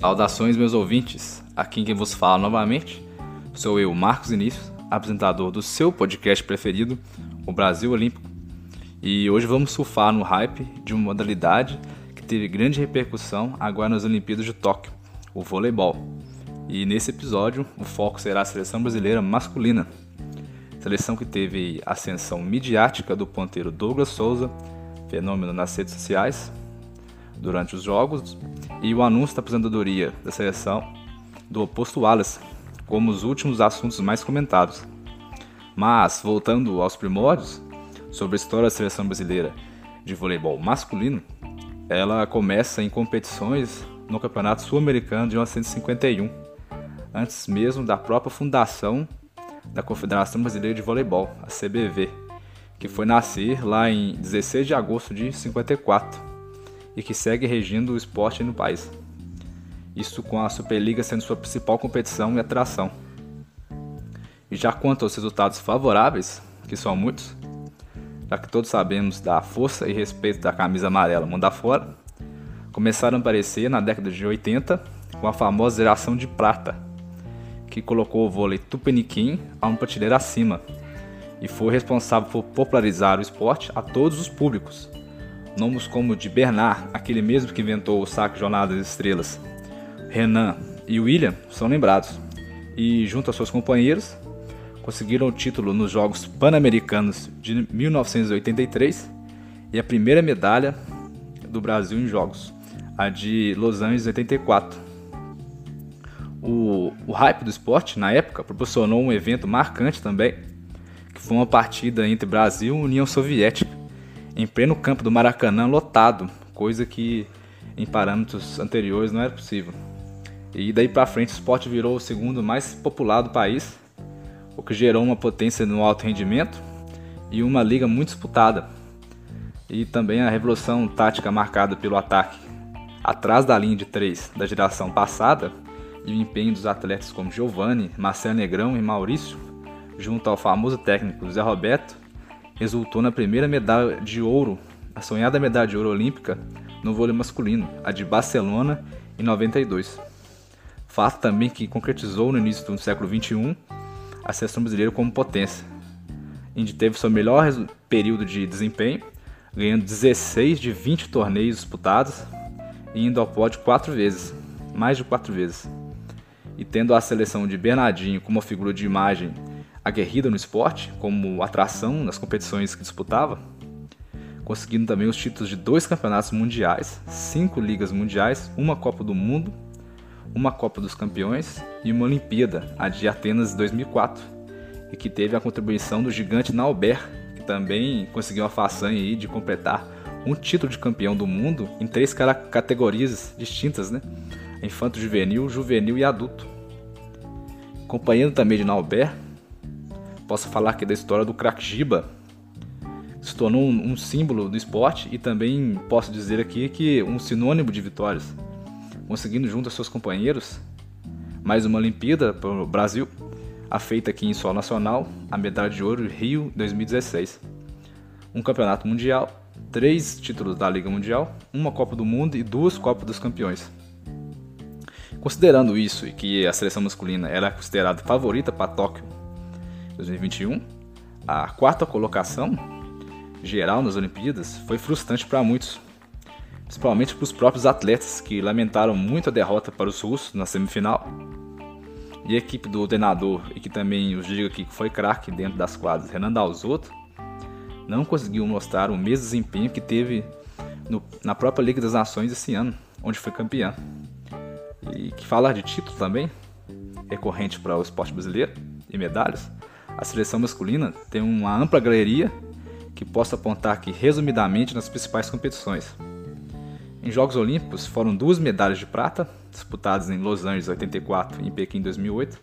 Saudações, meus ouvintes. Aqui quem vos fala novamente sou eu, Marcos Início, apresentador do seu podcast preferido, o Brasil Olímpico. E hoje vamos surfar no hype de uma modalidade que teve grande repercussão agora nas Olimpíadas de Tóquio, o voleibol. E nesse episódio, o foco será a seleção brasileira masculina. Seleção que teve ascensão midiática do ponteiro Douglas Souza, fenômeno nas redes sociais, durante os jogos e o anúncio da aposentadoria da seleção do oposto Wallace como os últimos assuntos mais comentados. Mas, voltando aos primórdios, sobre a história da seleção brasileira de voleibol masculino, ela começa em competições no Campeonato Sul-Americano de 1951, antes mesmo da própria fundação da Confederação Brasileira de Voleibol, a CBV, que foi nascer lá em 16 de agosto de 54 e que segue regindo o esporte no país. Isso com a Superliga sendo sua principal competição e atração. E já quanto aos resultados favoráveis, que são muitos, já que todos sabemos da força e respeito da camisa amarela mundo afora, começaram a aparecer na década de 80 com a famosa geração de prata, que colocou o vôlei tupiniquim a um prateleira acima e foi responsável por popularizar o esporte a todos os públicos, Nomes como de Bernard, aquele mesmo que inventou o saque Jornada das Estrelas, Renan e William são lembrados. E, junto a seus companheiros, conseguiram o título nos Jogos Pan-Americanos de 1983 e a primeira medalha do Brasil em Jogos, a de Los Angeles 84. O, o hype do esporte, na época, proporcionou um evento marcante também, que foi uma partida entre Brasil e União Soviética, em pleno campo do Maracanã lotado, coisa que em parâmetros anteriores não era possível. E daí para frente o esporte virou o segundo mais popular do país, o que gerou uma potência no alto rendimento e uma liga muito disputada. E também a revolução tática marcada pelo ataque atrás da linha de três da geração passada e o empenho dos atletas como Giovanni, Marcelo Negrão e Maurício, junto ao famoso técnico Zé Roberto, resultou na primeira medalha de ouro, a sonhada medalha de ouro olímpica no vôlei masculino, a de Barcelona em 92. Fato também que concretizou no início do século XXI a seleção brasileira como potência, onde teve seu melhor período de desempenho, ganhando 16 de 20 torneios disputados e indo ao pódio quatro vezes, mais de quatro vezes. E tendo a seleção de Bernardinho como figura de imagem aguerrida no esporte, como atração nas competições que disputava, conseguindo também os títulos de dois campeonatos mundiais, cinco ligas mundiais, uma Copa do Mundo, uma Copa dos Campeões e uma Olimpíada, a de Atenas 2004, e que teve a contribuição do gigante Nauber, que também conseguiu a façanha de completar um título de campeão do mundo em três categorias distintas, né? Infanto juvenil, juvenil e adulto. Acompanhando também de Nauber, posso falar aqui da história do crack Giba, se tornou um, um, símbolo do esporte e também posso dizer aqui que um sinônimo de vitórias, conseguindo junto a seus companheiros mais uma Olimpíada para o Brasil, a feita aqui em solo nacional, a medalha de ouro Rio 2016, um campeonato mundial, três títulos da Liga Mundial, uma Copa do Mundo e duas Copas dos Campeões. Considerando isso e que a seleção masculina era considerada favorita para Tóquio 2021, a quarta colocação geral nas Olimpíadas foi frustrante para muitos, principalmente para os próprios atletas que lamentaram muito a derrota para os russos na semifinal. E a equipe do treinador, e que também os diga aqui que foi craque dentro das quadras, Renan Dalzotto, não conseguiu mostrar o mesmo desempenho que teve no, na própria Liga das Nações esse ano, onde foi campeã. E que falar de título também, recorrente para o esporte brasileiro e medalhas, a seleção masculina tem uma ampla galeria que posso apontar aqui resumidamente nas principais competições. Em Jogos Olímpicos foram duas medalhas de prata, disputadas em Los Angeles 84 e em Pequim 2008,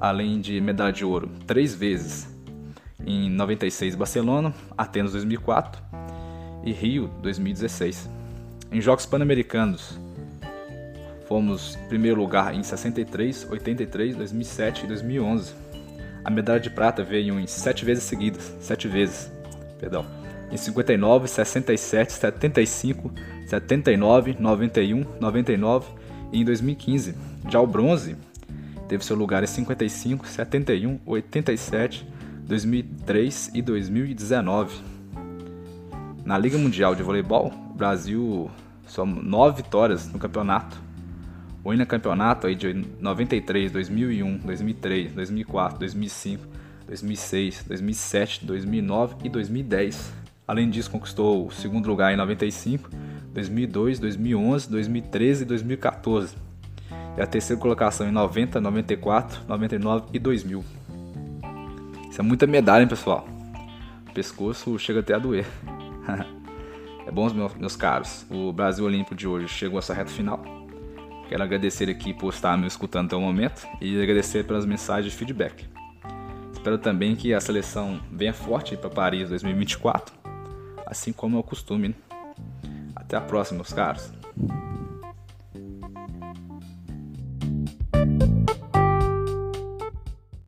além de medalha de ouro três vezes em 96 Barcelona, Atenas 2004 e Rio 2016. Em Jogos Pan-Americanos fomos primeiro lugar em 63, 83, 2007 e 2011 a medalha de prata veio em sete vezes seguidas, sete vezes, perdão, em 59, 67, 75, 79, 91, 99 E em 2015, já o bronze teve seu lugar em 55, 71, 87, 2003 e 2019. Na Liga Mundial de Voleibol, o Brasil só nove vitórias no campeonato. O no campeonato aí de 93, 2001, 2003, 2004, 2005, 2006, 2007, 2009 e 2010. Além disso, conquistou o segundo lugar em 95, 2002, 2011, 2013 e 2014. E a terceira colocação em 90, 94, 99 e 2000. Isso é muita medalha, hein, pessoal? O pescoço chega até a doer. é bom, meus caros. O Brasil Olímpico de hoje chegou a essa reta final. Quero agradecer aqui por estar me escutando até o momento e agradecer pelas mensagens de feedback. Espero também que a seleção venha forte para Paris 2024, assim como é o costume. Né? Até a próxima, meus caros.